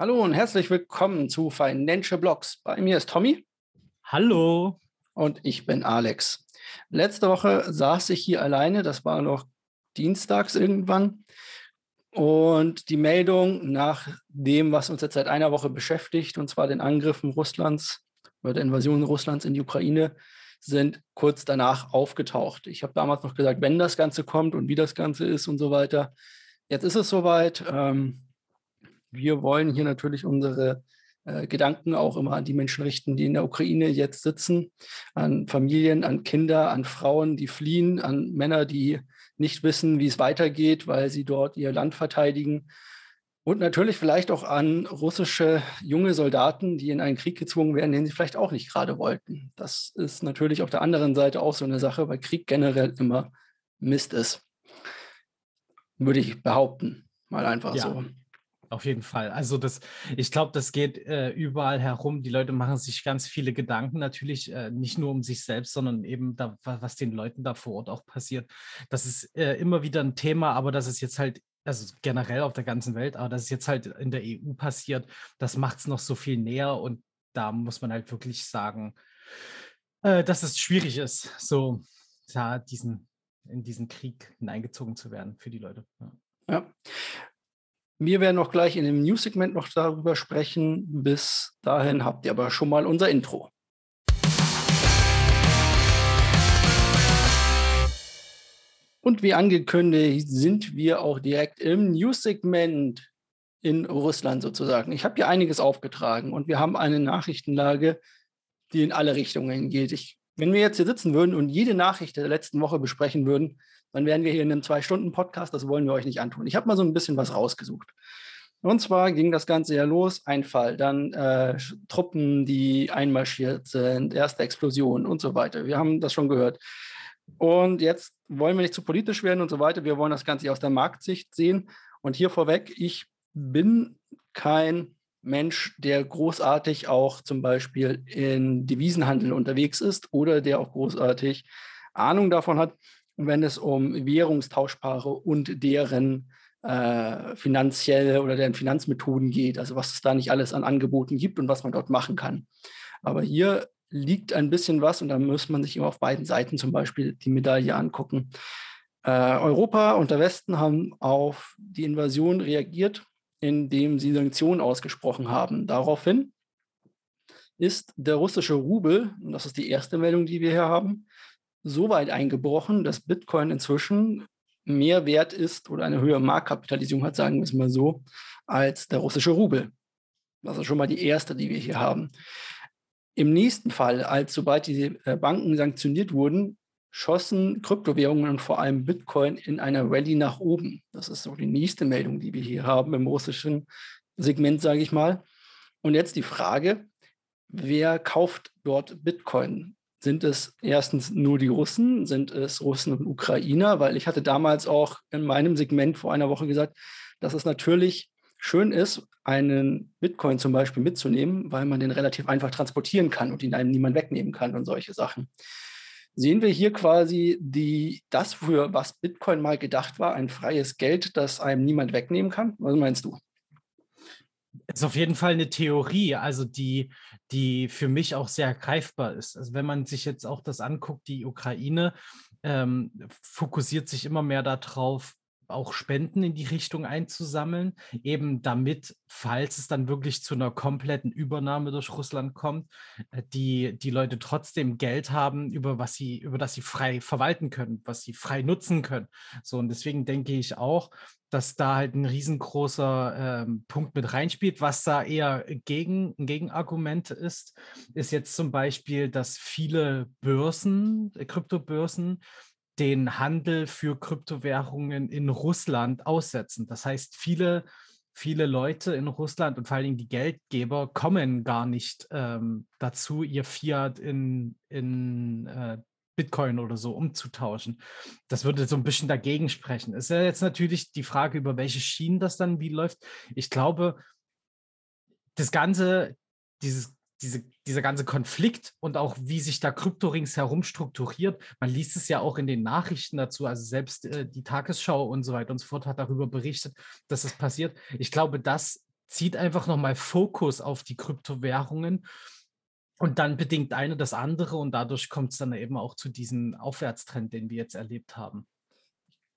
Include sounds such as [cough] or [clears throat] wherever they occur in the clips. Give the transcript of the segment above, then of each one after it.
Hallo und herzlich willkommen zu Financial Blogs. Bei mir ist Tommy. Hallo. Und ich bin Alex. Letzte Woche saß ich hier alleine, das war noch dienstags irgendwann. Und die Meldung nach dem, was uns jetzt seit einer Woche beschäftigt, und zwar den Angriffen Russlands oder der Invasion Russlands in die Ukraine, sind kurz danach aufgetaucht. Ich habe damals noch gesagt, wenn das Ganze kommt und wie das Ganze ist und so weiter. Jetzt ist es soweit. Ähm, wir wollen hier natürlich unsere äh, Gedanken auch immer an die Menschen richten, die in der Ukraine jetzt sitzen, an Familien, an Kinder, an Frauen, die fliehen, an Männer, die nicht wissen, wie es weitergeht, weil sie dort ihr Land verteidigen. Und natürlich vielleicht auch an russische junge Soldaten, die in einen Krieg gezwungen werden, den sie vielleicht auch nicht gerade wollten. Das ist natürlich auf der anderen Seite auch so eine Sache, weil Krieg generell immer Mist ist. Würde ich behaupten. Mal einfach ja. so. Auf jeden Fall. Also das, ich glaube, das geht äh, überall herum. Die Leute machen sich ganz viele Gedanken, natürlich äh, nicht nur um sich selbst, sondern eben da, was den Leuten da vor Ort auch passiert. Das ist äh, immer wieder ein Thema, aber das ist jetzt halt, also generell auf der ganzen Welt, aber das ist jetzt halt in der EU passiert, das macht es noch so viel näher und da muss man halt wirklich sagen, äh, dass es schwierig ist, so ja, diesen, in diesen Krieg hineingezogen zu werden für die Leute. Ja. ja. Wir werden noch gleich in dem News-Segment noch darüber sprechen. Bis dahin habt ihr aber schon mal unser Intro. Und wie angekündigt sind wir auch direkt im News-Segment in Russland sozusagen. Ich habe hier einiges aufgetragen und wir haben eine Nachrichtenlage, die in alle Richtungen geht. Ich, wenn wir jetzt hier sitzen würden und jede Nachricht der letzten Woche besprechen würden, dann wären wir hier in einem Zwei-Stunden-Podcast. Das wollen wir euch nicht antun. Ich habe mal so ein bisschen was rausgesucht. Und zwar ging das Ganze ja los, Einfall, dann äh, Truppen, die einmarschiert sind, erste Explosion und so weiter. Wir haben das schon gehört. Und jetzt wollen wir nicht zu politisch werden und so weiter. Wir wollen das Ganze aus der Marktsicht sehen. Und hier vorweg, ich bin kein Mensch, der großartig auch zum Beispiel in Devisenhandel unterwegs ist oder der auch großartig Ahnung davon hat, wenn es um Währungstauschpaare und deren äh, finanzielle oder deren Finanzmethoden geht, also was es da nicht alles an Angeboten gibt und was man dort machen kann. Aber hier liegt ein bisschen was und da muss man sich immer auf beiden Seiten zum Beispiel die Medaille angucken. Äh, Europa und der Westen haben auf die Invasion reagiert, indem sie Sanktionen ausgesprochen haben. Daraufhin ist der russische Rubel, und das ist die erste Meldung, die wir hier haben, so weit eingebrochen, dass Bitcoin inzwischen mehr wert ist oder eine höhere Marktkapitalisierung hat, sagen wir es mal so, als der russische Rubel. Das ist schon mal die erste, die wir hier haben. Im nächsten Fall, als sobald die äh, Banken sanktioniert wurden, schossen Kryptowährungen und vor allem Bitcoin in einer Rallye nach oben. Das ist so die nächste Meldung, die wir hier haben im russischen Segment, sage ich mal. Und jetzt die Frage, wer kauft dort Bitcoin? Sind es erstens nur die Russen? Sind es Russen und Ukrainer? Weil ich hatte damals auch in meinem Segment vor einer Woche gesagt, dass es natürlich schön ist, einen Bitcoin zum Beispiel mitzunehmen, weil man den relativ einfach transportieren kann und ihn einem niemand wegnehmen kann und solche Sachen. Sehen wir hier quasi die, das, für was Bitcoin mal gedacht war, ein freies Geld, das einem niemand wegnehmen kann? Was meinst du? Ist auf jeden Fall eine Theorie, also die, die für mich auch sehr greifbar ist. Also wenn man sich jetzt auch das anguckt, die Ukraine ähm, fokussiert sich immer mehr darauf, auch Spenden in die Richtung einzusammeln, eben damit, falls es dann wirklich zu einer kompletten Übernahme durch Russland kommt, äh, die, die Leute trotzdem Geld haben, über was sie, über das sie frei verwalten können, was sie frei nutzen können. So, und deswegen denke ich auch, dass da halt ein riesengroßer ähm, Punkt mit reinspielt. Was da eher gegen, ein Gegenargument ist, ist jetzt zum Beispiel, dass viele Börsen, äh, Kryptobörsen, den Handel für Kryptowährungen in Russland aussetzen. Das heißt, viele, viele Leute in Russland und vor allen Dingen die Geldgeber kommen gar nicht ähm, dazu, ihr Fiat in, in äh, Bitcoin oder so umzutauschen. Das würde so ein bisschen dagegen sprechen. Ist ja jetzt natürlich die Frage, über welche Schienen das dann wie läuft. Ich glaube, das Ganze, dieses diese, dieser ganze Konflikt und auch wie sich da Krypto ringsherum strukturiert. Man liest es ja auch in den Nachrichten dazu, also selbst äh, die Tagesschau und so weiter und so fort hat darüber berichtet, dass es passiert. Ich glaube, das zieht einfach nochmal Fokus auf die Kryptowährungen und dann bedingt eine das andere und dadurch kommt es dann eben auch zu diesem Aufwärtstrend, den wir jetzt erlebt haben.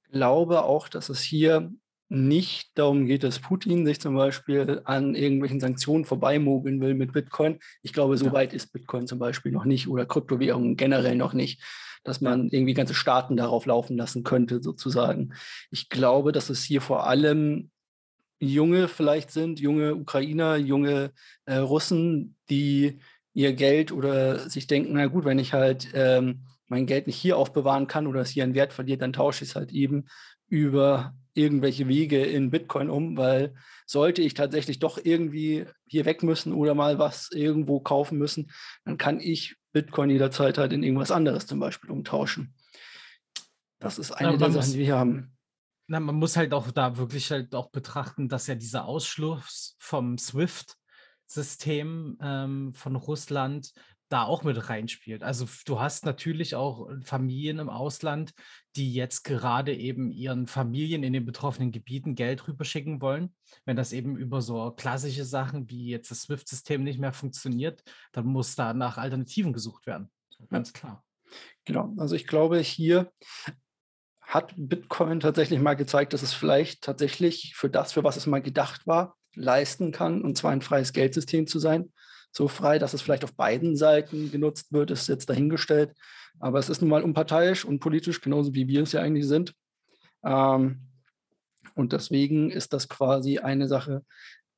Ich glaube auch, dass es hier nicht darum geht, dass Putin sich zum Beispiel an irgendwelchen Sanktionen vorbeimogeln will mit Bitcoin. Ich glaube, so ja. weit ist Bitcoin zum Beispiel noch nicht oder Kryptowährungen generell noch nicht, dass man irgendwie ganze Staaten darauf laufen lassen könnte, sozusagen. Ich glaube, dass es hier vor allem junge vielleicht sind, junge Ukrainer, junge äh, Russen, die ihr Geld oder sich denken, na gut, wenn ich halt ähm, mein Geld nicht hier aufbewahren kann oder es hier einen Wert verliert, dann tausche ich es halt eben über irgendwelche Wege in Bitcoin um, weil sollte ich tatsächlich doch irgendwie hier weg müssen oder mal was irgendwo kaufen müssen, dann kann ich Bitcoin jederzeit halt in irgendwas anderes zum Beispiel umtauschen. Das ist eine der Sachen, die wir haben. Na, man muss halt auch da wirklich halt auch betrachten, dass ja dieser Ausschluss vom SWIFT-System ähm, von Russland da auch mit reinspielt. Also du hast natürlich auch äh, Familien im Ausland, die jetzt gerade eben ihren Familien in den betroffenen Gebieten Geld rüberschicken wollen. Wenn das eben über so klassische Sachen wie jetzt das SWIFT-System nicht mehr funktioniert, dann muss da nach Alternativen gesucht werden. Ganz klar. Genau, also ich glaube, hier hat Bitcoin tatsächlich mal gezeigt, dass es vielleicht tatsächlich für das, für was es mal gedacht war, leisten kann, und zwar ein freies Geldsystem zu sein so frei, dass es vielleicht auf beiden Seiten genutzt wird, ist jetzt dahingestellt. Aber es ist nun mal unparteiisch und politisch, genauso wie wir es ja eigentlich sind. Ähm, und deswegen ist das quasi eine Sache,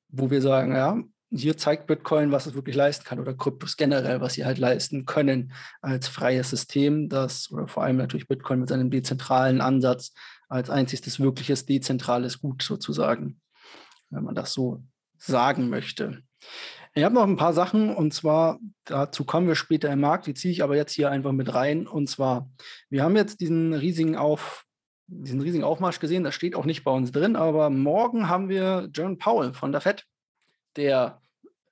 wo wir sagen, ja, hier zeigt Bitcoin, was es wirklich leisten kann oder Kryptos generell, was sie halt leisten können als freies System, das oder vor allem natürlich Bitcoin mit seinem dezentralen Ansatz als einziges wirkliches dezentrales Gut sozusagen, wenn man das so sagen möchte. Ich habe noch ein paar Sachen und zwar, dazu kommen wir später im Markt, die ziehe ich aber jetzt hier einfach mit rein. Und zwar, wir haben jetzt diesen riesigen Auf, diesen riesigen Aufmarsch gesehen, das steht auch nicht bei uns drin, aber morgen haben wir John Powell von der FED, der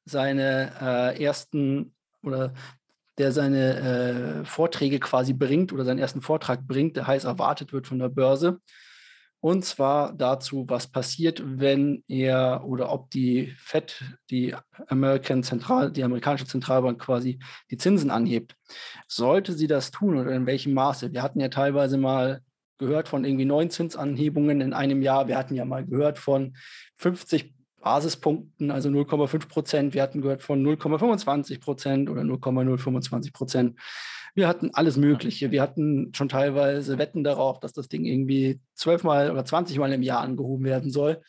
seine äh, ersten oder der seine äh, Vorträge quasi bringt oder seinen ersten Vortrag bringt, der heiß erwartet wird von der Börse. Und zwar dazu, was passiert, wenn er oder ob die Fed, die American Zentral, die amerikanische Zentralbank quasi die Zinsen anhebt. Sollte sie das tun oder in welchem Maße? Wir hatten ja teilweise mal gehört von irgendwie neun Zinsanhebungen in einem Jahr. Wir hatten ja mal gehört von 50 Basispunkten, also 0,5 Prozent. Wir hatten gehört von 0,25 Prozent oder 0,025 Prozent. Wir hatten alles Mögliche. Wir hatten schon teilweise Wetten darauf, dass das Ding irgendwie zwölfmal oder zwanzigmal im Jahr angehoben werden soll.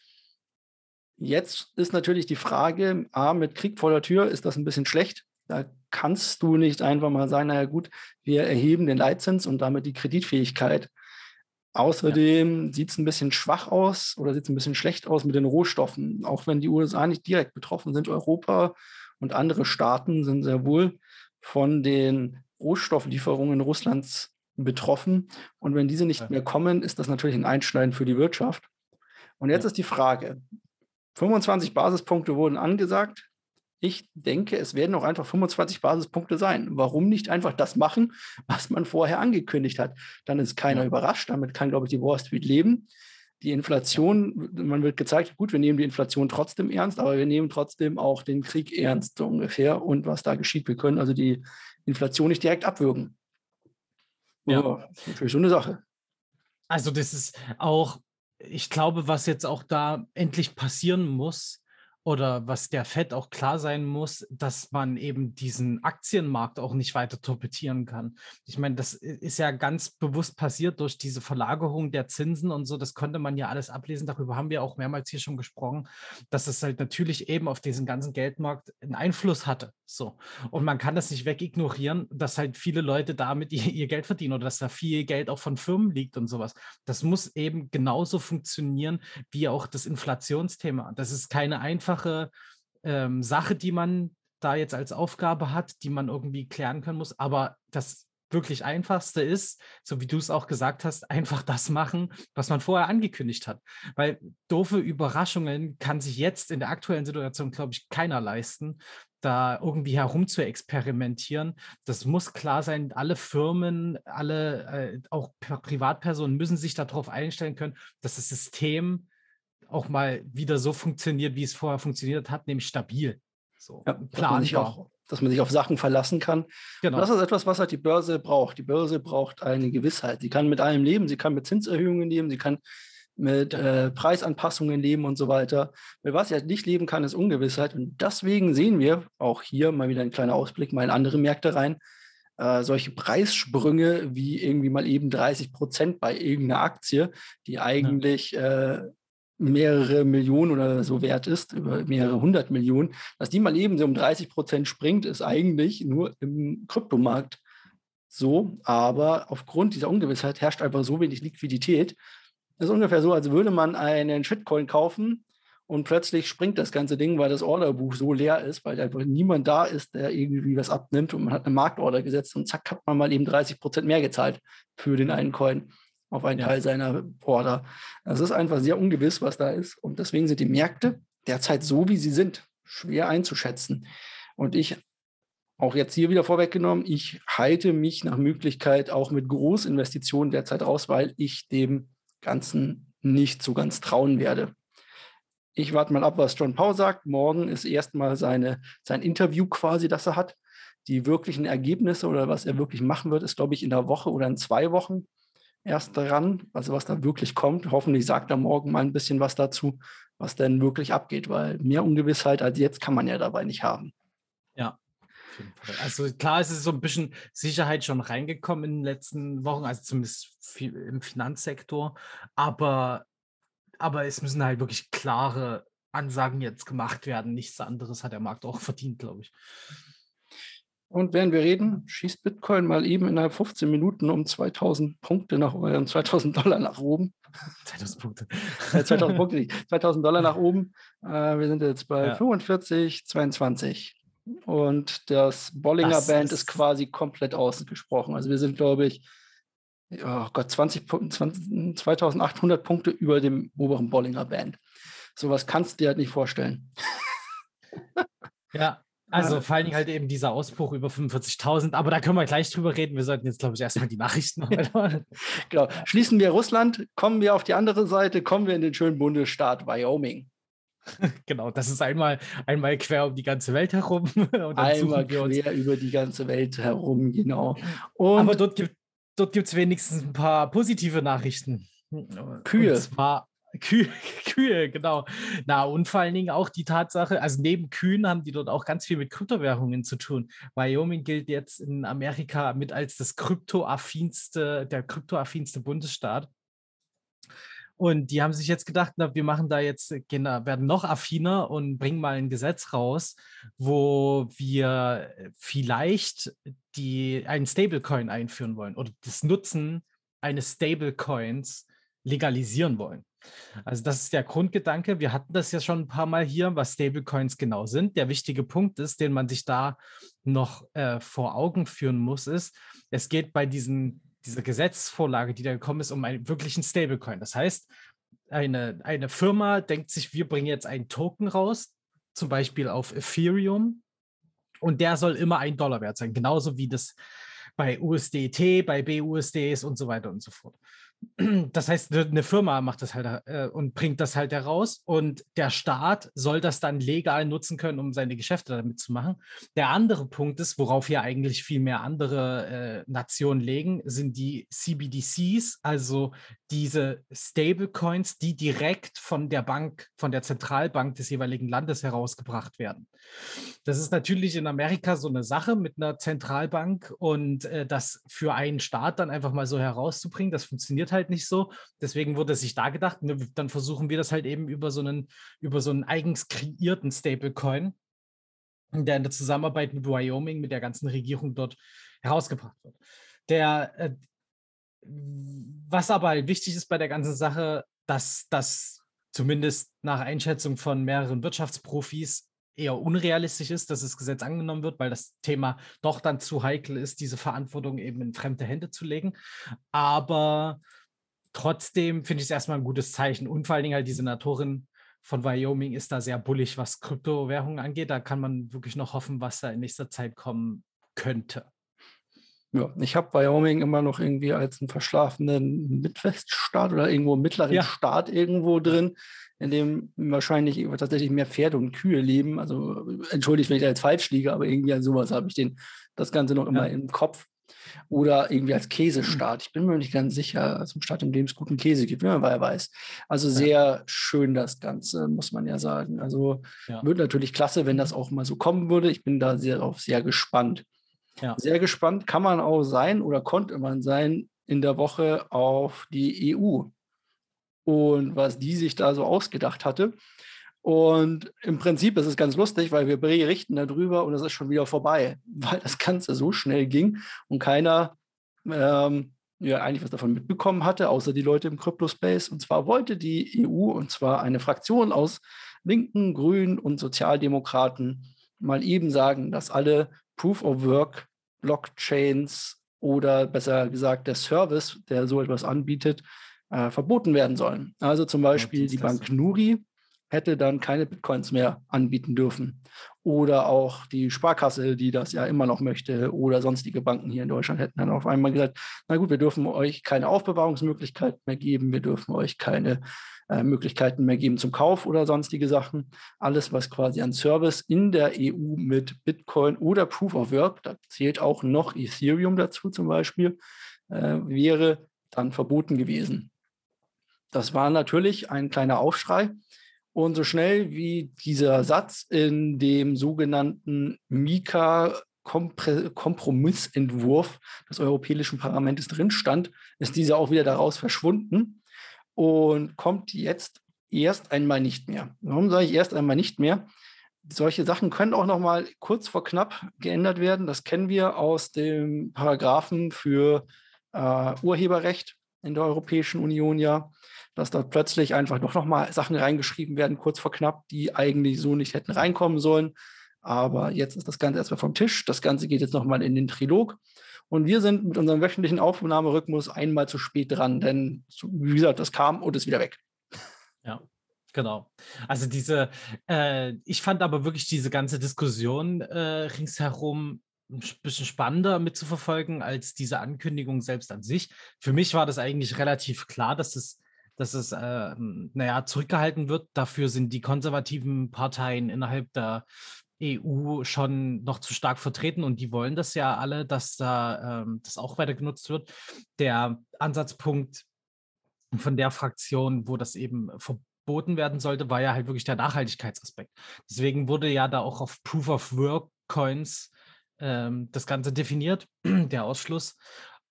Jetzt ist natürlich die Frage, A, mit Krieg vor der Tür ist das ein bisschen schlecht. Da kannst du nicht einfach mal sagen, naja gut, wir erheben den Leitzins und damit die Kreditfähigkeit. Außerdem ja. sieht es ein bisschen schwach aus oder sieht es ein bisschen schlecht aus mit den Rohstoffen. Auch wenn die USA nicht direkt betroffen sind, Europa und andere Staaten sind sehr wohl von den Rohstofflieferungen Russlands betroffen. Und wenn diese nicht mehr kommen, ist das natürlich ein Einschneiden für die Wirtschaft. Und jetzt ja. ist die Frage, 25 Basispunkte wurden angesagt. Ich denke, es werden auch einfach 25 Basispunkte sein. Warum nicht einfach das machen, was man vorher angekündigt hat? Dann ist keiner ja. überrascht. Damit kann, glaube ich, die Wall Street leben. Die Inflation, man wird gezeigt, gut, wir nehmen die Inflation trotzdem ernst, aber wir nehmen trotzdem auch den Krieg ernst, so ungefähr. Und was da geschieht, wir können also die Inflation nicht direkt abwürgen. Ja. Oh, natürlich so eine Sache. Also das ist auch, ich glaube, was jetzt auch da endlich passieren muss, oder was der FED auch klar sein muss, dass man eben diesen Aktienmarkt auch nicht weiter torpedieren kann. Ich meine, das ist ja ganz bewusst passiert durch diese Verlagerung der Zinsen und so. Das konnte man ja alles ablesen. Darüber haben wir auch mehrmals hier schon gesprochen, dass es halt natürlich eben auf diesen ganzen Geldmarkt einen Einfluss hatte. So. Und man kann das nicht wegignorieren, dass halt viele Leute damit [laughs] ihr, ihr Geld verdienen oder dass da viel Geld auch von Firmen liegt und sowas. Das muss eben genauso funktionieren wie auch das Inflationsthema. Das ist keine einfache einfache ähm, Sache, die man da jetzt als Aufgabe hat, die man irgendwie klären können muss. Aber das wirklich einfachste ist, so wie du es auch gesagt hast, einfach das machen, was man vorher angekündigt hat. Weil doofe Überraschungen kann sich jetzt in der aktuellen Situation, glaube ich, keiner leisten, da irgendwie herum zu experimentieren. Das muss klar sein. Alle Firmen, alle, äh, auch Privatpersonen müssen sich darauf einstellen können, dass das System auch mal wieder so funktioniert, wie es vorher funktioniert hat, nämlich stabil. So, ja, klar, nicht auch, dass man sich auf Sachen verlassen kann. Genau. Und das ist etwas, was halt die Börse braucht. Die Börse braucht eine Gewissheit. Sie kann mit allem leben, sie kann mit Zinserhöhungen leben, sie kann mit äh, Preisanpassungen leben und so weiter. Mit was sie halt nicht leben kann, ist Ungewissheit. Und deswegen sehen wir auch hier mal wieder ein kleiner Ausblick mal in andere Märkte rein. Äh, solche Preissprünge wie irgendwie mal eben 30 Prozent bei irgendeiner Aktie, die eigentlich ja. äh, mehrere Millionen oder so wert ist, über mehrere hundert Millionen, dass die mal eben so um 30 Prozent springt, ist eigentlich nur im Kryptomarkt so. Aber aufgrund dieser Ungewissheit herrscht einfach so wenig Liquidität. Das ist ungefähr so, als würde man einen Shitcoin kaufen und plötzlich springt das ganze Ding, weil das Orderbuch so leer ist, weil einfach niemand da ist, der irgendwie was abnimmt und man hat eine Marktorder gesetzt und zack, hat man mal eben 30 Prozent mehr gezahlt für den einen Coin auf einen ja. Teil seiner Order. Das ist einfach sehr ungewiss, was da ist. Und deswegen sind die Märkte derzeit so, wie sie sind, schwer einzuschätzen. Und ich, auch jetzt hier wieder vorweggenommen, ich halte mich nach Möglichkeit auch mit Großinvestitionen derzeit aus, weil ich dem Ganzen nicht so ganz trauen werde. Ich warte mal ab, was John Paul sagt. Morgen ist erstmal seine, sein Interview quasi, das er hat. Die wirklichen Ergebnisse oder was er wirklich machen wird, ist, glaube ich, in der Woche oder in zwei Wochen erst dran, also was da wirklich kommt. Hoffentlich sagt er morgen mal ein bisschen was dazu, was denn wirklich abgeht, weil mehr Ungewissheit als jetzt kann man ja dabei nicht haben. Ja. Also klar, es ist so ein bisschen Sicherheit schon reingekommen in den letzten Wochen, also zumindest im Finanzsektor, aber, aber es müssen halt wirklich klare Ansagen jetzt gemacht werden. Nichts anderes hat der Markt auch verdient, glaube ich. Und während wir reden, schießt Bitcoin mal eben innerhalb 15 Minuten um 2000 Punkte nach äh, [laughs] 2000 Dollar nach oben. 2000 Punkte. äh, 2000 Punkte nicht. 2000 Dollar nach oben. Äh, wir sind jetzt bei ja. 45, 22. Und das Bollinger das Band ist, ist quasi komplett ausgesprochen. Also wir sind, glaube ich, oh Gott, 20, 20, 2800 Punkte über dem oberen Bollinger Band. Sowas kannst du dir halt nicht vorstellen. Ja, also vor allen Dingen halt eben dieser Ausbruch über 45.000, aber da können wir gleich drüber reden. Wir sollten jetzt, glaube ich, erstmal die Nachrichten [laughs] Genau. Schließen wir Russland, kommen wir auf die andere Seite, kommen wir in den schönen Bundesstaat Wyoming. [laughs] genau, das ist einmal, einmal quer um die ganze Welt herum. [laughs] einmal quer über die ganze Welt herum, genau. Und aber dort gibt es dort wenigstens ein paar positive Nachrichten. Kühe. Und zwar Kühe, [laughs] Kühe, genau. Na, und vor allen Dingen auch die Tatsache, also neben Kühen haben die dort auch ganz viel mit Kryptowährungen zu tun. Wyoming gilt jetzt in Amerika mit als das kryptoaffinste, der kryptoaffinste Bundesstaat. Und die haben sich jetzt gedacht, na, wir machen da jetzt, werden noch affiner und bringen mal ein Gesetz raus, wo wir vielleicht die, einen Stablecoin einführen wollen oder das Nutzen eines Stablecoins legalisieren wollen. Also das ist der Grundgedanke. Wir hatten das ja schon ein paar Mal hier, was Stablecoins genau sind. Der wichtige Punkt ist, den man sich da noch äh, vor Augen führen muss, ist, es geht bei diesen, dieser Gesetzesvorlage, die da gekommen ist, um einen wirklichen Stablecoin. Das heißt, eine, eine Firma denkt sich, wir bringen jetzt einen Token raus, zum Beispiel auf Ethereum, und der soll immer ein Dollar wert sein, genauso wie das bei USDT, bei BUSDs und so weiter und so fort das heißt, eine Firma macht das halt äh, und bringt das halt heraus und der Staat soll das dann legal nutzen können, um seine Geschäfte damit zu machen. Der andere Punkt ist, worauf ja eigentlich viel mehr andere äh, Nationen legen, sind die CBDCs, also diese Stablecoins, die direkt von der Bank, von der Zentralbank des jeweiligen Landes herausgebracht werden. Das ist natürlich in Amerika so eine Sache mit einer Zentralbank und äh, das für einen Staat dann einfach mal so herauszubringen, das funktioniert halt nicht so. Deswegen wurde sich da gedacht, ne, dann versuchen wir das halt eben über so einen, über so einen eigens kreierten Stablecoin, der in der Zusammenarbeit mit Wyoming, mit der ganzen Regierung dort herausgebracht wird. Der, äh, was aber halt wichtig ist bei der ganzen Sache, dass das zumindest nach Einschätzung von mehreren Wirtschaftsprofis eher unrealistisch ist, dass das Gesetz angenommen wird, weil das Thema doch dann zu heikel ist, diese Verantwortung eben in fremde Hände zu legen. Aber trotzdem finde ich es erstmal ein gutes Zeichen. Und vor allen Dingen halt die Senatorin von Wyoming ist da sehr bullig, was Kryptowährungen angeht. Da kann man wirklich noch hoffen, was da in nächster Zeit kommen könnte. Ja, ich habe Wyoming immer noch irgendwie als einen verschlafenen Midweststaat oder irgendwo mittleren ja. Staat irgendwo drin. in dem wahrscheinlich tatsächlich mehr Pferde und Kühe leben. Also entschuldigt, wenn ich da jetzt falsch liege, aber irgendwie an sowas habe ich den, das Ganze noch immer ja. im Kopf. Oder irgendwie als Käsestaat. Ich bin mir nicht ganz sicher, als ein Staat, in dem es guten Käse gibt, wenn man weiß. Also sehr schön das Ganze, muss man ja sagen. Also ja. wird natürlich klasse, wenn das auch mal so kommen würde. Ich bin da sehr darauf sehr gespannt. Ja. Sehr gespannt kann man auch sein oder konnte man sein in der Woche auf die EU und was die sich da so ausgedacht hatte. Und im Prinzip ist es ganz lustig, weil wir berichten darüber und es ist schon wieder vorbei, [laughs] weil das Ganze so schnell ging und keiner ähm, ja eigentlich was davon mitbekommen hatte, außer die Leute im Crypto-Space. Und zwar wollte die EU, und zwar eine Fraktion aus Linken, Grünen und Sozialdemokraten, mal eben sagen, dass alle Proof of Work Blockchains oder besser gesagt der Service, der so etwas anbietet, äh, verboten werden sollen. Also zum Beispiel die Bank Nuri hätte dann keine Bitcoins mehr anbieten dürfen. Oder auch die Sparkasse, die das ja immer noch möchte, oder sonstige Banken hier in Deutschland hätten dann auf einmal gesagt, na gut, wir dürfen euch keine Aufbewahrungsmöglichkeit mehr geben, wir dürfen euch keine äh, Möglichkeiten mehr geben zum Kauf oder sonstige Sachen. Alles, was quasi an Service in der EU mit Bitcoin oder Proof of Work, da zählt auch noch Ethereum dazu zum Beispiel, äh, wäre dann verboten gewesen. Das war natürlich ein kleiner Aufschrei. Und so schnell wie dieser Satz in dem sogenannten Mika-Kompromissentwurf des Europäischen Parlaments drin stand, ist dieser auch wieder daraus verschwunden und kommt jetzt erst einmal nicht mehr. Warum sage ich erst einmal nicht mehr? Solche Sachen können auch noch mal kurz vor knapp geändert werden. Das kennen wir aus dem Paragraphen für äh, Urheberrecht in der Europäischen Union ja dass dort plötzlich einfach doch nochmal Sachen reingeschrieben werden, kurz vor knapp, die eigentlich so nicht hätten reinkommen sollen. Aber jetzt ist das Ganze erstmal vom Tisch. Das Ganze geht jetzt nochmal in den Trilog. Und wir sind mit unserem wöchentlichen Aufnahmerhythmus einmal zu spät dran, denn wie gesagt, das kam und ist wieder weg. Ja, Genau. Also diese, äh, ich fand aber wirklich diese ganze Diskussion äh, ringsherum ein bisschen spannender mitzuverfolgen als diese Ankündigung selbst an sich. Für mich war das eigentlich relativ klar, dass es dass es, äh, naja, zurückgehalten wird. Dafür sind die konservativen Parteien innerhalb der EU schon noch zu stark vertreten und die wollen das ja alle, dass da ähm, das auch weiter genutzt wird. Der Ansatzpunkt von der Fraktion, wo das eben verboten werden sollte, war ja halt wirklich der Nachhaltigkeitsaspekt. Deswegen wurde ja da auch auf Proof of Work Coins ähm, das Ganze definiert, [clears throat] der Ausschluss.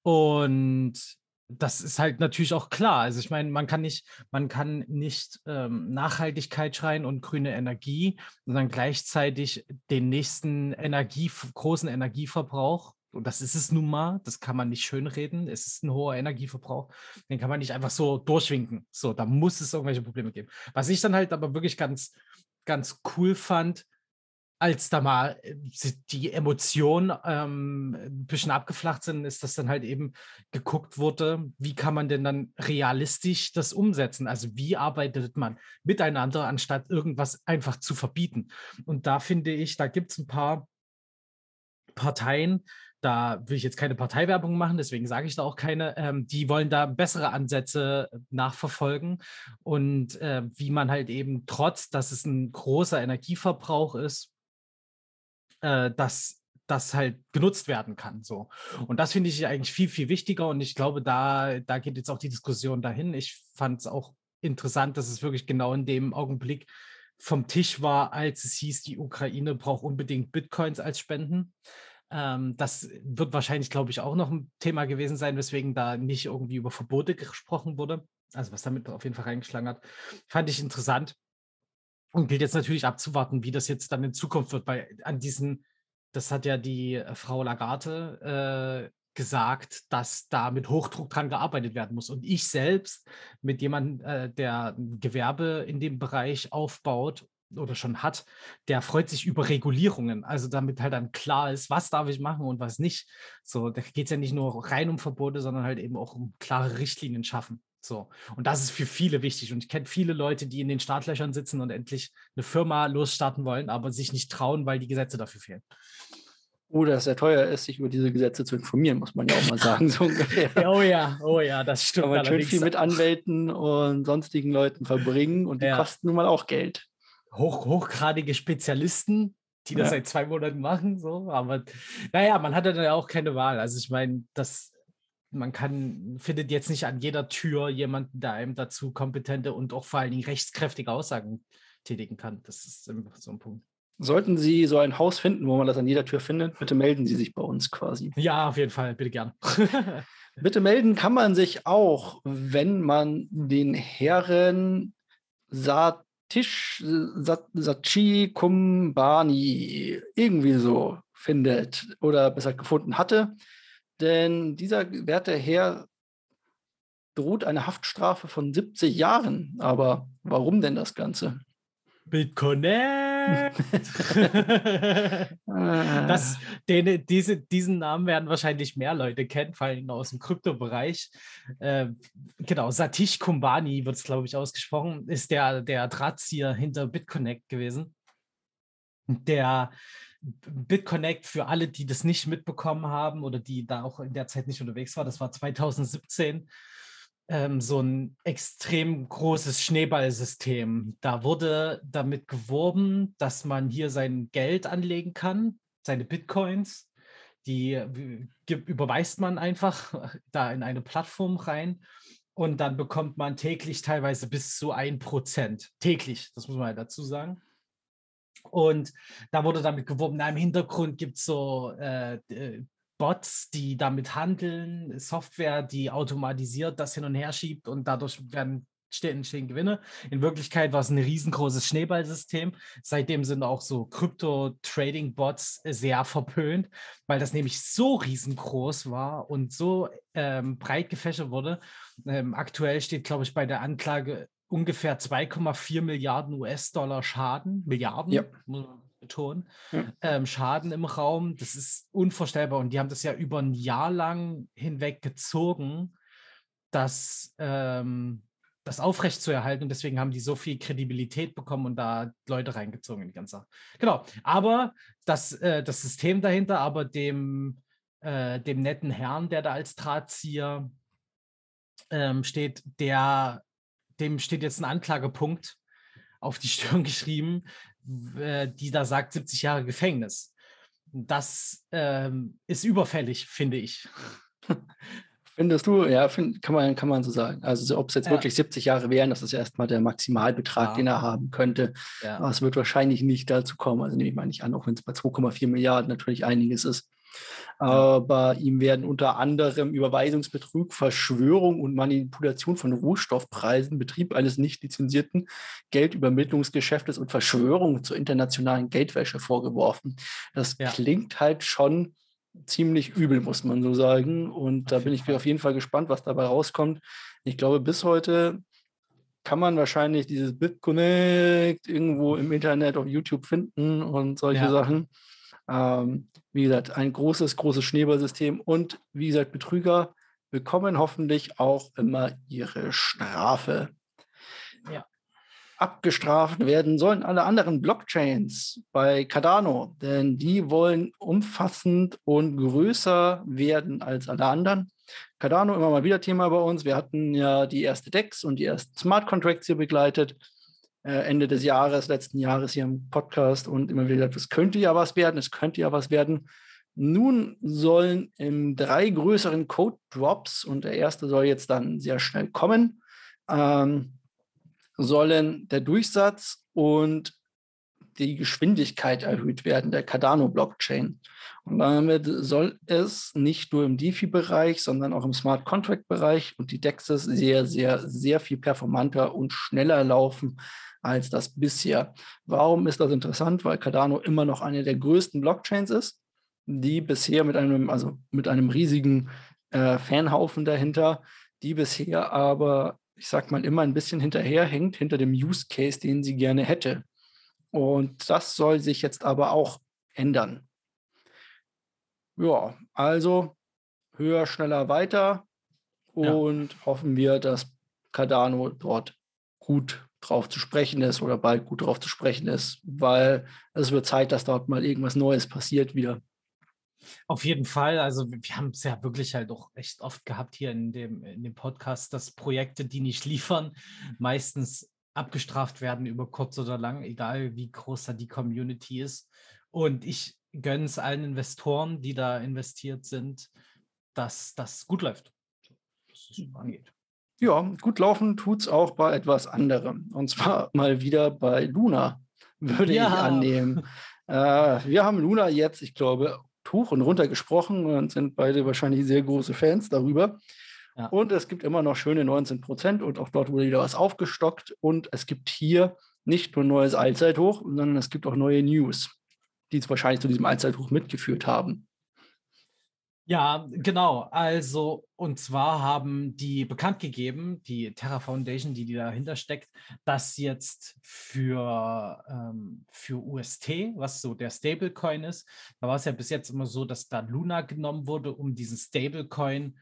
Und das ist halt natürlich auch klar. Also ich meine, man kann nicht, man kann nicht ähm, Nachhaltigkeit schreien und grüne Energie, sondern gleichzeitig den nächsten Energie, großen Energieverbrauch. Und das ist es nun mal, das kann man nicht schönreden. Es ist ein hoher Energieverbrauch. Den kann man nicht einfach so durchwinken. So, da muss es irgendwelche Probleme geben. Was ich dann halt aber wirklich ganz, ganz cool fand, als da mal äh, die Emotionen ähm, ein bisschen abgeflacht sind, ist, dass dann halt eben geguckt wurde, wie kann man denn dann realistisch das umsetzen? Also wie arbeitet man miteinander, anstatt irgendwas einfach zu verbieten? Und da finde ich, da gibt es ein paar Parteien, da will ich jetzt keine Parteiwerbung machen, deswegen sage ich da auch keine, ähm, die wollen da bessere Ansätze nachverfolgen und äh, wie man halt eben trotz, dass es ein großer Energieverbrauch ist, äh, dass das halt genutzt werden kann. So. Und das finde ich eigentlich viel, viel wichtiger. Und ich glaube, da, da geht jetzt auch die Diskussion dahin. Ich fand es auch interessant, dass es wirklich genau in dem Augenblick vom Tisch war, als es hieß, die Ukraine braucht unbedingt Bitcoins als Spenden. Ähm, das wird wahrscheinlich, glaube ich, auch noch ein Thema gewesen sein, weswegen da nicht irgendwie über Verbote gesprochen wurde. Also was damit auf jeden Fall reingeschlagen hat. Fand ich interessant. Und gilt jetzt natürlich abzuwarten, wie das jetzt dann in Zukunft wird, weil an diesen, das hat ja die äh, Frau Lagarde äh, gesagt, dass da mit Hochdruck dran gearbeitet werden muss. Und ich selbst mit jemandem, äh, der ein Gewerbe in dem Bereich aufbaut oder schon hat, der freut sich über Regulierungen. Also damit halt dann klar ist, was darf ich machen und was nicht. So, da geht es ja nicht nur rein um Verbote, sondern halt eben auch um klare Richtlinien schaffen. So. Und das ist für viele wichtig. Und ich kenne viele Leute, die in den Startlöchern sitzen und endlich eine Firma losstarten wollen, aber sich nicht trauen, weil die Gesetze dafür fehlen. Oder dass er teuer ist, sich über diese Gesetze zu informieren, muss man ja auch mal [laughs] sagen, so ungefähr. oh ja, oh ja, das stimmt. Man schön viel mit Anwälten und sonstigen Leuten verbringen und die ja. kosten nun mal auch Geld. Hoch, hochgradige Spezialisten, die das ja. seit zwei Monaten machen, so, aber naja, man hat dann ja auch keine Wahl. Also ich meine, das, man kann, findet jetzt nicht an jeder Tür jemanden, der einem dazu kompetente und auch vor allen Dingen rechtskräftige Aussagen tätigen kann. Das ist so ein Punkt. Sollten Sie so ein Haus finden, wo man das an jeder Tür findet, bitte melden Sie sich bei uns quasi. Ja, auf jeden Fall, bitte gern. [laughs] bitte melden kann man sich auch, wenn man den Herren Satish Sachi Kumbani irgendwie so findet oder besser gefunden hatte. Denn dieser werte Herr droht eine Haftstrafe von 70 Jahren. Aber warum denn das Ganze? BitConnect. [laughs] das, den, diese, diesen Namen werden wahrscheinlich mehr Leute kennen, vor allem aus dem Kryptobereich. Äh, genau, Satish Kumbani wird es, glaube ich, ausgesprochen, ist der, der Drahtzieher hinter BitConnect gewesen. Der BitConnect für alle, die das nicht mitbekommen haben oder die da auch in der Zeit nicht unterwegs waren, das war 2017 ähm, so ein extrem großes Schneeballsystem. Da wurde damit geworben, dass man hier sein Geld anlegen kann, seine Bitcoins. Die überweist man einfach [laughs] da in eine Plattform rein und dann bekommt man täglich teilweise bis zu ein Prozent. Täglich, das muss man halt dazu sagen. Und da wurde damit geworben, na, im Hintergrund gibt es so äh, äh Bots, die damit handeln, Software, die automatisiert das hin und her schiebt und dadurch werden entstehen Gewinne. In Wirklichkeit war es ein riesengroßes Schneeballsystem. Seitdem sind auch so Krypto-Trading-Bots sehr verpönt, weil das nämlich so riesengroß war und so ähm, breit gefächert wurde. Ähm, aktuell steht, glaube ich, bei der Anklage ungefähr 2,4 Milliarden US-Dollar Schaden. Milliarden, ja. muss man betonen, ja. ähm, Schaden im Raum. Das ist unvorstellbar. Und die haben das ja über ein Jahr lang hinweg gezogen, das, ähm, das aufrechtzuerhalten. Und deswegen haben die so viel Kredibilität bekommen und da Leute reingezogen in die ganze Sache. Genau. Aber das, äh, das System dahinter, aber dem, äh, dem netten Herrn, der da als Drahtzieher ähm, steht, der, dem steht jetzt ein Anklagepunkt auf die Stirn [laughs] geschrieben, äh, die da sagt 70 Jahre Gefängnis. Das ähm, ist überfällig, finde ich. [laughs] Findest du? Ja, find, kann, man, kann man so sagen. Also ob es jetzt ja. wirklich 70 Jahre wären, das ist erstmal der Maximalbetrag, ja. den er haben könnte. Ja. Aber es wird wahrscheinlich nicht dazu kommen. Also nehme ich mal nicht an, auch wenn es bei 2,4 Milliarden natürlich einiges ist. Aber ihm werden unter anderem Überweisungsbetrug, Verschwörung und Manipulation von Rohstoffpreisen, Betrieb eines nicht lizenzierten Geldübermittlungsgeschäftes und Verschwörung zur internationalen Geldwäsche vorgeworfen. Das ja. klingt halt schon ziemlich übel, muss man so sagen. Und da bin ich Fall. auf jeden Fall gespannt, was dabei rauskommt. Ich glaube, bis heute kann man wahrscheinlich dieses BitConnect irgendwo im Internet auf YouTube finden und solche ja. Sachen. Ähm, wie gesagt, ein großes, großes Schneeballsystem und wie gesagt, Betrüger bekommen hoffentlich auch immer ihre Strafe. Ja. Abgestraft werden sollen alle anderen Blockchains bei Cardano, denn die wollen umfassend und größer werden als alle anderen. Cardano immer mal wieder Thema bei uns. Wir hatten ja die erste DEX und die ersten Smart Contracts hier begleitet. Äh, Ende des Jahres, letzten Jahres hier im Podcast und immer wieder gesagt, es könnte ja was werden, es könnte ja was werden. Nun sollen in drei größeren Code Drops, und der erste soll jetzt dann sehr schnell kommen, ähm, sollen der Durchsatz und die Geschwindigkeit erhöht werden, der Cardano-Blockchain. Und damit soll es nicht nur im DeFi-Bereich, sondern auch im Smart Contract-Bereich und die DEXs sehr, sehr, sehr viel performanter und schneller laufen als das bisher. Warum ist das interessant? Weil Cardano immer noch eine der größten Blockchains ist, die bisher mit einem, also mit einem riesigen äh, Fanhaufen dahinter, die bisher aber, ich sag mal, immer ein bisschen hinterherhängt, hinter dem Use Case, den sie gerne hätte. Und das soll sich jetzt aber auch ändern. Ja, also höher, schneller, weiter und ja. hoffen wir, dass Cardano dort gut drauf zu sprechen ist oder bald gut drauf zu sprechen ist, weil es wird Zeit, dass dort mal irgendwas Neues passiert wieder. Auf jeden Fall. Also wir haben es ja wirklich halt auch echt oft gehabt hier in dem, in dem Podcast, dass Projekte, die nicht liefern, meistens abgestraft werden über kurz oder lang, egal wie groß da die Community ist. Und ich gönne es allen Investoren, die da investiert sind, dass das gut läuft. Dass es angeht. Ja, gut laufen tut es auch bei etwas anderem. Und zwar [laughs] mal wieder bei Luna, würde ja. ich annehmen. Äh, wir haben Luna jetzt, ich glaube, hoch und runter gesprochen und sind beide wahrscheinlich sehr große Fans darüber. Ja. Und es gibt immer noch schöne 19 Prozent und auch dort wurde wieder was aufgestockt. Und es gibt hier nicht nur neues Allzeithoch, sondern es gibt auch neue News, die es wahrscheinlich zu diesem Allzeithoch mitgeführt haben. Ja, genau. Also, und zwar haben die bekannt gegeben, die Terra Foundation, die, die dahinter steckt, dass jetzt für, ähm, für UST, was so der Stablecoin ist, da war es ja bis jetzt immer so, dass da Luna genommen wurde, um diesen Stablecoin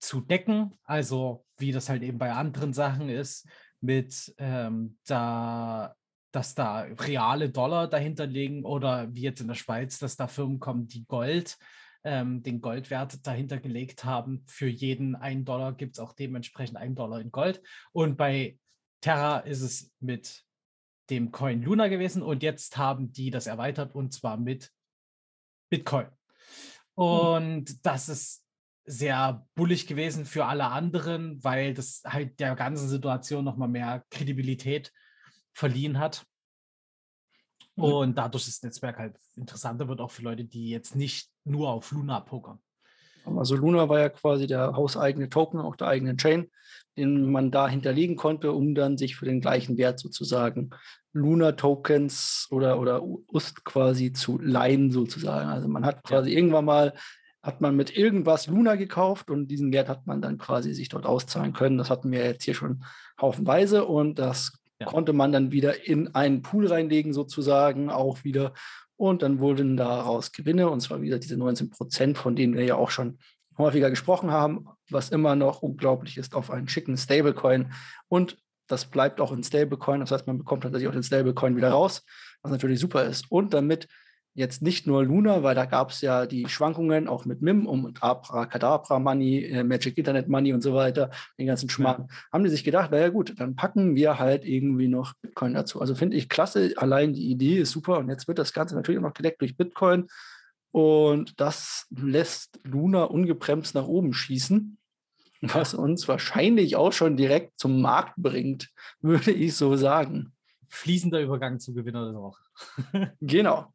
zu decken. Also, wie das halt eben bei anderen Sachen ist, mit ähm, da dass da reale Dollar dahinter liegen oder wie jetzt in der Schweiz, dass da Firmen kommen, die Gold ähm, den Goldwert dahinter gelegt haben. Für jeden einen Dollar gibt es auch dementsprechend einen Dollar in Gold. Und bei Terra ist es mit dem Coin Luna gewesen und jetzt haben die das erweitert und zwar mit Bitcoin. Hm. Und mhm. das ist sehr bullig gewesen für alle anderen, weil das halt der ganzen Situation nochmal mehr Kredibilität verliehen hat. Und dadurch ist das Netzwerk halt interessanter wird auch für Leute, die jetzt nicht nur auf Luna pokern. Also Luna war ja quasi der hauseigene Token, auch der eigenen Chain, den man da hinterlegen konnte, um dann sich für den gleichen Wert sozusagen Luna-Tokens oder, oder UST quasi zu leihen sozusagen. Also man hat quasi ja. irgendwann mal hat man mit irgendwas Luna gekauft und diesen Wert hat man dann quasi sich dort auszahlen können. Das hatten wir jetzt hier schon haufenweise und das ja. konnte man dann wieder in einen Pool reinlegen, sozusagen, auch wieder. Und dann wurden daraus Gewinne, und zwar wieder diese 19 Prozent, von denen wir ja auch schon häufiger gesprochen haben, was immer noch unglaublich ist auf einen schicken Stablecoin. Und das bleibt auch in Stablecoin. Das heißt, man bekommt tatsächlich auch den Stablecoin wieder raus, was natürlich super ist. Und damit jetzt nicht nur Luna, weil da gab es ja die Schwankungen auch mit MIM und Abracadabra Money, äh, Magic Internet Money und so weiter, den ganzen Schmarrn, ja. haben die sich gedacht, naja gut, dann packen wir halt irgendwie noch Bitcoin dazu. Also finde ich klasse, allein die Idee ist super und jetzt wird das Ganze natürlich auch noch gedeckt durch Bitcoin und das lässt Luna ungebremst nach oben schießen, was uns wahrscheinlich auch schon direkt zum Markt bringt, würde ich so sagen. Fließender Übergang zu Gewinner der Woche. [laughs] genau.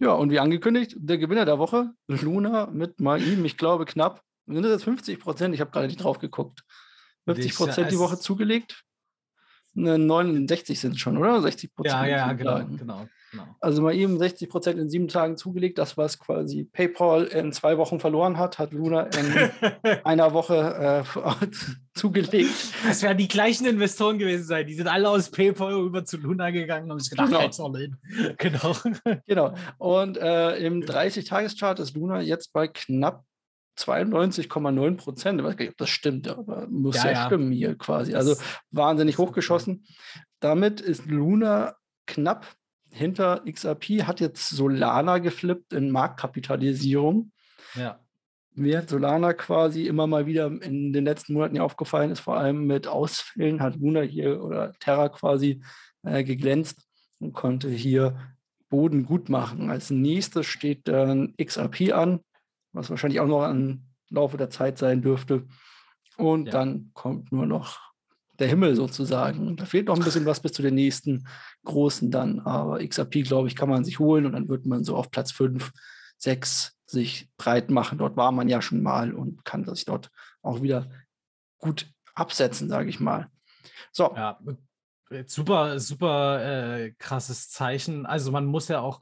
Ja, und wie angekündigt, der Gewinner der Woche, Luna mit Maim, ich glaube knapp, sind das jetzt 50 Prozent? Ich habe gerade nicht drauf geguckt. 50 Prozent die Woche zugelegt. 69 sind es schon, oder? 60 Prozent. Ja, ja, genau, genau. Genau. Also mal eben 60 Prozent in sieben Tagen zugelegt. Das, was quasi PayPal in zwei Wochen verloren hat, hat Luna in [laughs] einer Woche äh, [laughs] zugelegt. Das werden die gleichen Investoren gewesen sein. Die sind alle aus PayPal rüber zu Luna gegangen und sich gedacht, genau. jetzt all in. Genau. genau. Und äh, im 30-Tages-Chart ist Luna jetzt bei knapp 92,9 Prozent. Ich weiß gar nicht, ob das stimmt, aber muss ja, ja stimmen hier quasi. Also wahnsinnig hochgeschossen. Damit ist Luna knapp hinter XRP hat jetzt Solana geflippt in Marktkapitalisierung. Ja. Mir hat Solana quasi immer mal wieder in den letzten Monaten aufgefallen ist, vor allem mit Ausfällen hat Luna hier oder Terra quasi äh, geglänzt und konnte hier Boden gut machen. Als nächstes steht dann XRP an, was wahrscheinlich auch noch im Laufe der Zeit sein dürfte. Und ja. dann kommt nur noch der Himmel sozusagen. Da fehlt noch ein bisschen was bis zu den nächsten großen dann. Aber XRP, glaube ich, kann man sich holen und dann wird man so auf Platz 5, 6 sich breit machen. Dort war man ja schon mal und kann sich dort auch wieder gut absetzen, sage ich mal. So. Ja, super, super äh, krasses Zeichen. Also man muss ja auch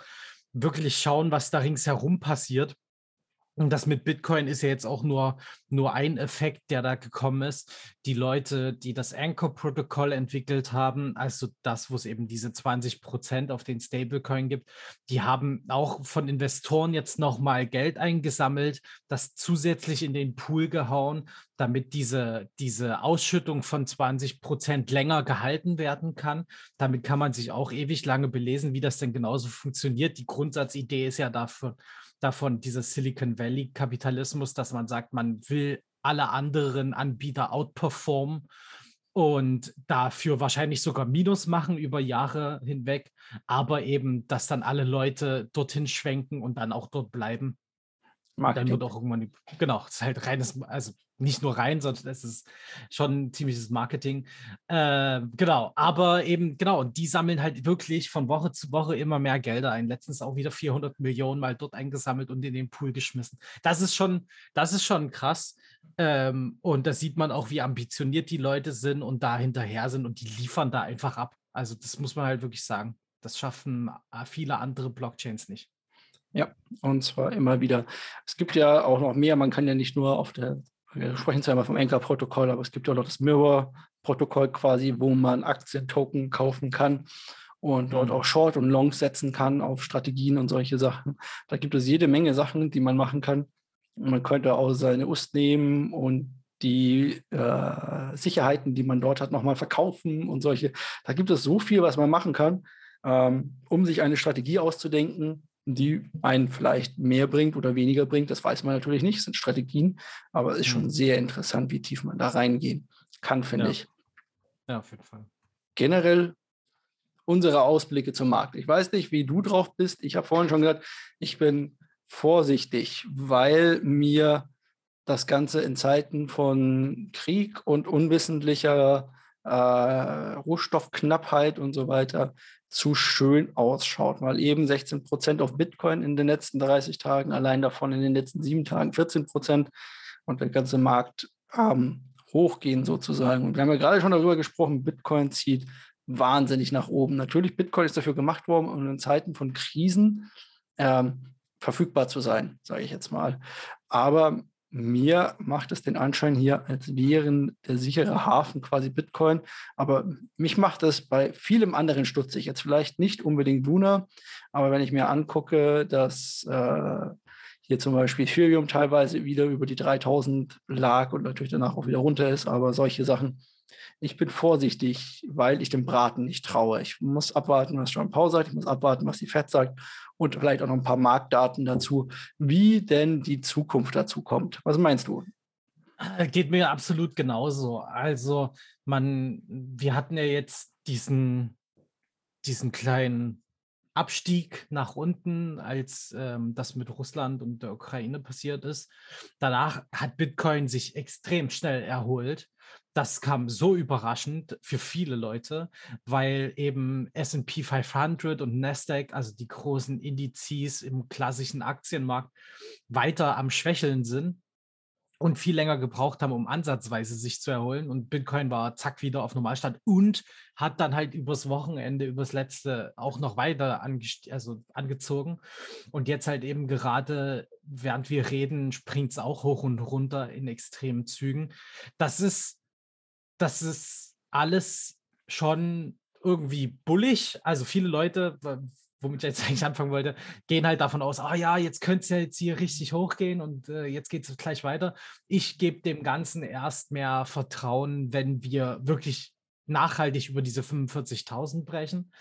wirklich schauen, was da ringsherum passiert. Und das mit Bitcoin ist ja jetzt auch nur, nur ein Effekt, der da gekommen ist. Die Leute, die das Anchor-Protokoll entwickelt haben, also das, wo es eben diese 20 Prozent auf den Stablecoin gibt, die haben auch von Investoren jetzt nochmal Geld eingesammelt, das zusätzlich in den Pool gehauen, damit diese, diese Ausschüttung von 20 Prozent länger gehalten werden kann. Damit kann man sich auch ewig lange belesen, wie das denn genauso funktioniert. Die Grundsatzidee ist ja dafür, davon, dieses Silicon Valley-Kapitalismus, dass man sagt, man will alle anderen Anbieter outperformen und dafür wahrscheinlich sogar Minus machen über Jahre hinweg, aber eben, dass dann alle Leute dorthin schwenken und dann auch dort bleiben. Marketing. Dann wird auch irgendwann, genau, es ist halt reines, also nicht nur rein, sondern es ist schon ein ziemliches Marketing. Äh, genau, aber eben, genau, und die sammeln halt wirklich von Woche zu Woche immer mehr Gelder ein. Letztens auch wieder 400 Millionen mal dort eingesammelt und in den Pool geschmissen. Das ist schon, das ist schon krass. Ähm, und da sieht man auch, wie ambitioniert die Leute sind und da hinterher sind und die liefern da einfach ab. Also das muss man halt wirklich sagen. Das schaffen äh, viele andere Blockchains nicht. Ja, und zwar immer wieder. Es gibt ja auch noch mehr. Man kann ja nicht nur auf der, wir sprechen zwar immer vom Anchor-Protokoll, aber es gibt ja auch noch das Mirror-Protokoll quasi, wo man Aktien-Token kaufen kann und dort mhm. auch Short und Long setzen kann auf Strategien und solche Sachen. Da gibt es jede Menge Sachen, die man machen kann. Man könnte auch seine UST nehmen und die äh, Sicherheiten, die man dort hat, nochmal verkaufen und solche. Da gibt es so viel, was man machen kann, ähm, um sich eine Strategie auszudenken, die einen vielleicht mehr bringt oder weniger bringt, das weiß man natürlich nicht, das sind Strategien, aber es ist schon mhm. sehr interessant, wie tief man da reingehen kann, finde ja. ich. Ja, auf jeden Fall. Generell unsere Ausblicke zum Markt. Ich weiß nicht, wie du drauf bist. Ich habe vorhin schon gesagt, ich bin vorsichtig, weil mir das Ganze in Zeiten von Krieg und unwissentlicher äh, Rohstoffknappheit und so weiter zu schön ausschaut. Mal eben 16 Prozent auf Bitcoin in den letzten 30 Tagen, allein davon in den letzten sieben Tagen 14 Prozent und der ganze Markt ähm, hochgehen sozusagen. Und wir haben ja gerade schon darüber gesprochen, Bitcoin zieht wahnsinnig nach oben. Natürlich, Bitcoin ist dafür gemacht worden, um in Zeiten von Krisen ähm, verfügbar zu sein, sage ich jetzt mal. Aber mir macht es den Anschein hier, als wären der sichere Hafen quasi Bitcoin. Aber mich macht es bei vielem anderen stutzig. Jetzt vielleicht nicht unbedingt Luna, aber wenn ich mir angucke, dass äh, hier zum Beispiel Ethereum teilweise wieder über die 3000 lag und natürlich danach auch wieder runter ist, aber solche Sachen. Ich bin vorsichtig, weil ich dem Braten nicht traue. Ich muss abwarten, was John Paul sagt. Ich muss abwarten, was die FED sagt und vielleicht auch noch ein paar Marktdaten dazu, wie denn die Zukunft dazu kommt. Was meinst du? Äh, geht mir absolut genauso. Also, man, wir hatten ja jetzt diesen, diesen kleinen Abstieg nach unten, als ähm, das mit Russland und der Ukraine passiert ist. Danach hat Bitcoin sich extrem schnell erholt das kam so überraschend für viele Leute, weil eben SP 500 und Nasdaq, also die großen Indizes im klassischen Aktienmarkt, weiter am Schwächeln sind und viel länger gebraucht haben, um ansatzweise sich zu erholen. Und Bitcoin war zack wieder auf Normalstand und hat dann halt übers Wochenende, übers letzte auch noch weiter also angezogen. Und jetzt halt eben gerade, während wir reden, springt es auch hoch und runter in extremen Zügen. Das ist das ist alles schon irgendwie bullig. Also viele Leute, womit ich jetzt [laughs] eigentlich anfangen wollte, gehen halt davon aus, ah ja, jetzt könnte es ja jetzt hier richtig hochgehen und äh, jetzt geht es gleich weiter. Ich gebe dem Ganzen erst mehr Vertrauen, wenn wir wirklich nachhaltig über diese 45.000 brechen,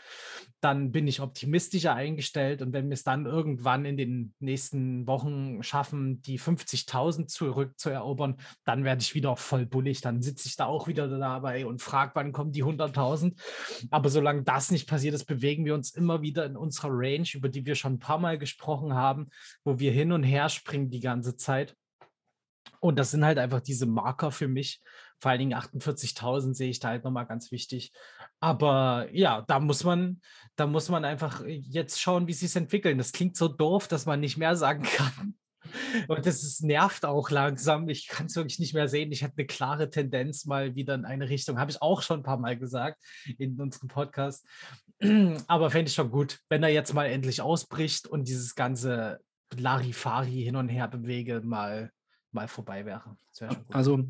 dann bin ich optimistischer eingestellt und wenn wir es dann irgendwann in den nächsten Wochen schaffen, die 50.000 zurückzuerobern, dann werde ich wieder voll bullig, dann sitze ich da auch wieder dabei und frage, wann kommen die 100.000. Aber solange das nicht passiert ist, bewegen wir uns immer wieder in unserer Range, über die wir schon ein paar Mal gesprochen haben, wo wir hin und her springen die ganze Zeit. Und das sind halt einfach diese Marker für mich, vor allen Dingen 48.000 sehe ich da halt nochmal ganz wichtig. Aber ja, da muss man, da muss man einfach jetzt schauen, wie sie es entwickeln. Das klingt so doof, dass man nicht mehr sagen kann. [laughs] Und das ist, nervt auch langsam. Ich kann es wirklich nicht mehr sehen. Ich hatte eine klare Tendenz mal wieder in eine Richtung. Habe ich auch schon ein paar Mal gesagt in unserem Podcast. [clears throat] Aber fände ich schon gut, wenn er jetzt mal endlich ausbricht und dieses ganze Larifari hin und her bewege, mal, mal vorbei wäre. wäre also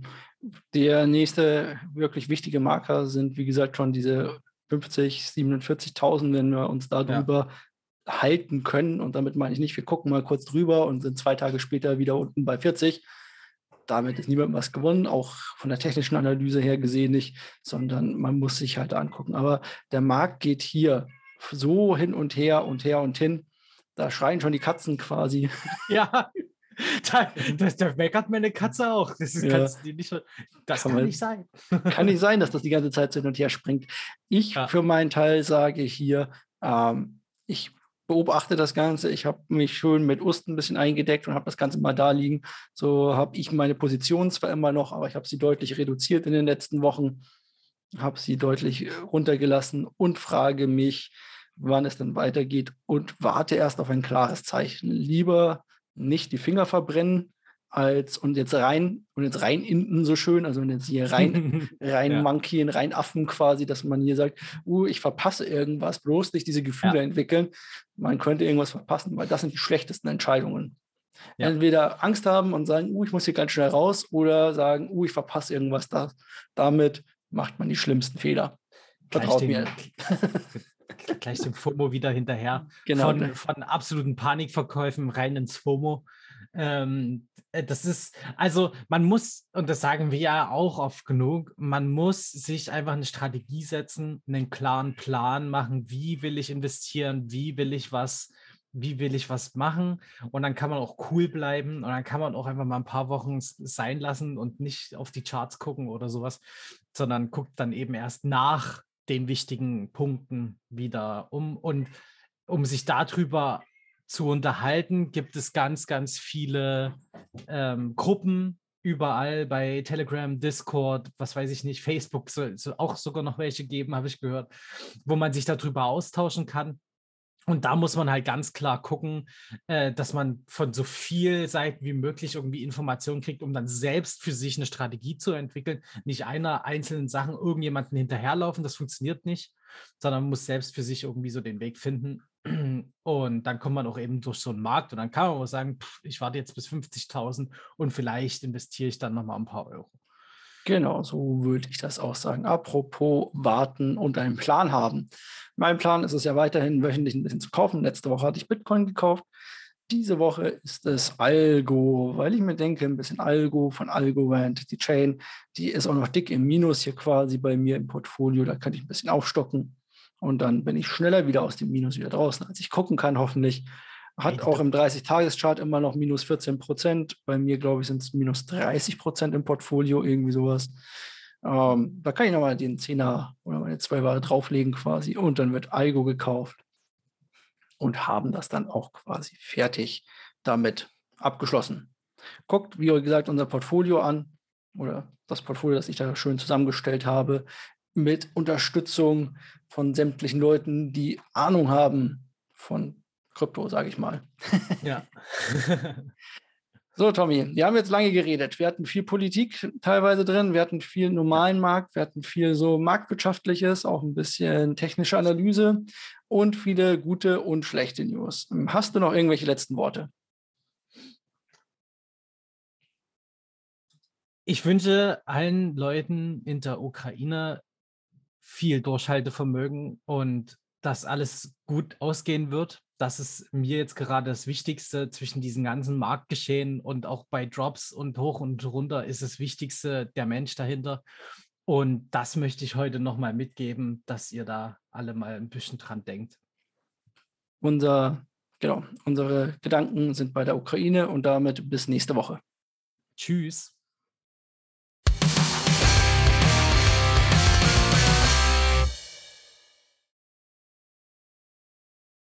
der nächste wirklich wichtige Marker sind, wie gesagt, schon diese 50, 47.000, wenn wir uns darüber ja. halten können. Und damit meine ich nicht, wir gucken mal kurz drüber und sind zwei Tage später wieder unten bei 40. Damit ist niemand was gewonnen, auch von der technischen Analyse her gesehen nicht, sondern man muss sich halt angucken. Aber der Markt geht hier so hin und her und her und hin. Da schreien schon die Katzen quasi. Ja, [laughs] [laughs] da, das, da meckert meine Katze auch. Das, ja. nicht, das kann, kann nicht sein. [laughs] Kann nicht sein, dass das die ganze Zeit hin und her springt. Ich ja. für meinen Teil sage hier, ähm, ich beobachte das Ganze. Ich habe mich schön mit Osten ein bisschen eingedeckt und habe das Ganze mal da liegen. So habe ich meine Position zwar immer noch, aber ich habe sie deutlich reduziert in den letzten Wochen, habe sie deutlich runtergelassen und frage mich, wann es dann weitergeht und warte erst auf ein klares Zeichen. Lieber nicht die Finger verbrennen, als und jetzt rein und jetzt rein innen so schön, also wenn jetzt hier rein, [laughs] rein ja. Monkey, rein Affen quasi, dass man hier sagt, uh, ich verpasse irgendwas, bloß nicht diese Gefühle ja. entwickeln. Man könnte irgendwas verpassen, weil das sind die schlechtesten Entscheidungen. Ja. Entweder Angst haben und sagen, uh, ich muss hier ganz schnell raus, oder sagen, uh, ich verpasse irgendwas. Da, damit macht man die schlimmsten Fehler. Vertraut mir. [laughs] gleich dem FOMO wieder hinterher. Genau. Von, von absoluten Panikverkäufen rein ins FOMO. Ähm, äh, das ist, also man muss, und das sagen wir ja auch oft genug, man muss sich einfach eine Strategie setzen, einen klaren Plan machen, wie will ich investieren, wie will ich was, wie will ich was machen. Und dann kann man auch cool bleiben und dann kann man auch einfach mal ein paar Wochen sein lassen und nicht auf die Charts gucken oder sowas, sondern guckt dann eben erst nach den wichtigen Punkten wieder um. Und um sich darüber zu unterhalten, gibt es ganz, ganz viele ähm, Gruppen überall bei Telegram, Discord, was weiß ich nicht, Facebook soll, soll auch sogar noch welche geben, habe ich gehört, wo man sich darüber austauschen kann. Und da muss man halt ganz klar gucken, äh, dass man von so viel Seiten wie möglich irgendwie Informationen kriegt, um dann selbst für sich eine Strategie zu entwickeln. Nicht einer einzelnen Sachen irgendjemanden hinterherlaufen, das funktioniert nicht, sondern man muss selbst für sich irgendwie so den Weg finden. [clears throat] Und dann kommt man auch eben durch so einen Markt und dann kann man auch sagen, pff, ich warte jetzt bis 50.000 und vielleicht investiere ich dann nochmal ein paar Euro. Genau, so würde ich das auch sagen. Apropos warten und einen Plan haben. Mein Plan ist es ja weiterhin wöchentlich ein bisschen zu kaufen. Letzte Woche hatte ich Bitcoin gekauft. Diese Woche ist es Algo, weil ich mir denke, ein bisschen Algo von Algorand, die Chain, die ist auch noch dick im Minus hier quasi bei mir im Portfolio. Da kann ich ein bisschen aufstocken und dann bin ich schneller wieder aus dem Minus wieder draußen, als ich gucken kann, hoffentlich. Hat auch im 30-Tages-Chart immer noch minus 14 Prozent. Bei mir, glaube ich, sind es minus 30 Prozent im Portfolio, irgendwie sowas. Ähm, da kann ich nochmal den 10er oder meine 2 Ware drauflegen quasi. Und dann wird Algo gekauft und haben das dann auch quasi fertig damit abgeschlossen. Guckt, wie gesagt, unser Portfolio an oder das Portfolio, das ich da schön zusammengestellt habe, mit Unterstützung von sämtlichen Leuten, die Ahnung haben von Krypto, sage ich mal. Ja. so, Tommy, wir haben jetzt lange geredet. Wir hatten viel Politik teilweise drin, wir hatten viel normalen Markt, wir hatten viel so marktwirtschaftliches, auch ein bisschen technische Analyse und viele gute und schlechte News. Hast du noch irgendwelche letzten Worte? Ich wünsche allen Leuten in der Ukraine viel Durchhaltevermögen und dass alles gut ausgehen wird. Das ist mir jetzt gerade das Wichtigste zwischen diesen ganzen Marktgeschehen und auch bei Drops und hoch und runter ist das Wichtigste der Mensch dahinter. Und das möchte ich heute nochmal mitgeben, dass ihr da alle mal ein bisschen dran denkt. Unser, genau, unsere Gedanken sind bei der Ukraine und damit bis nächste Woche. Tschüss.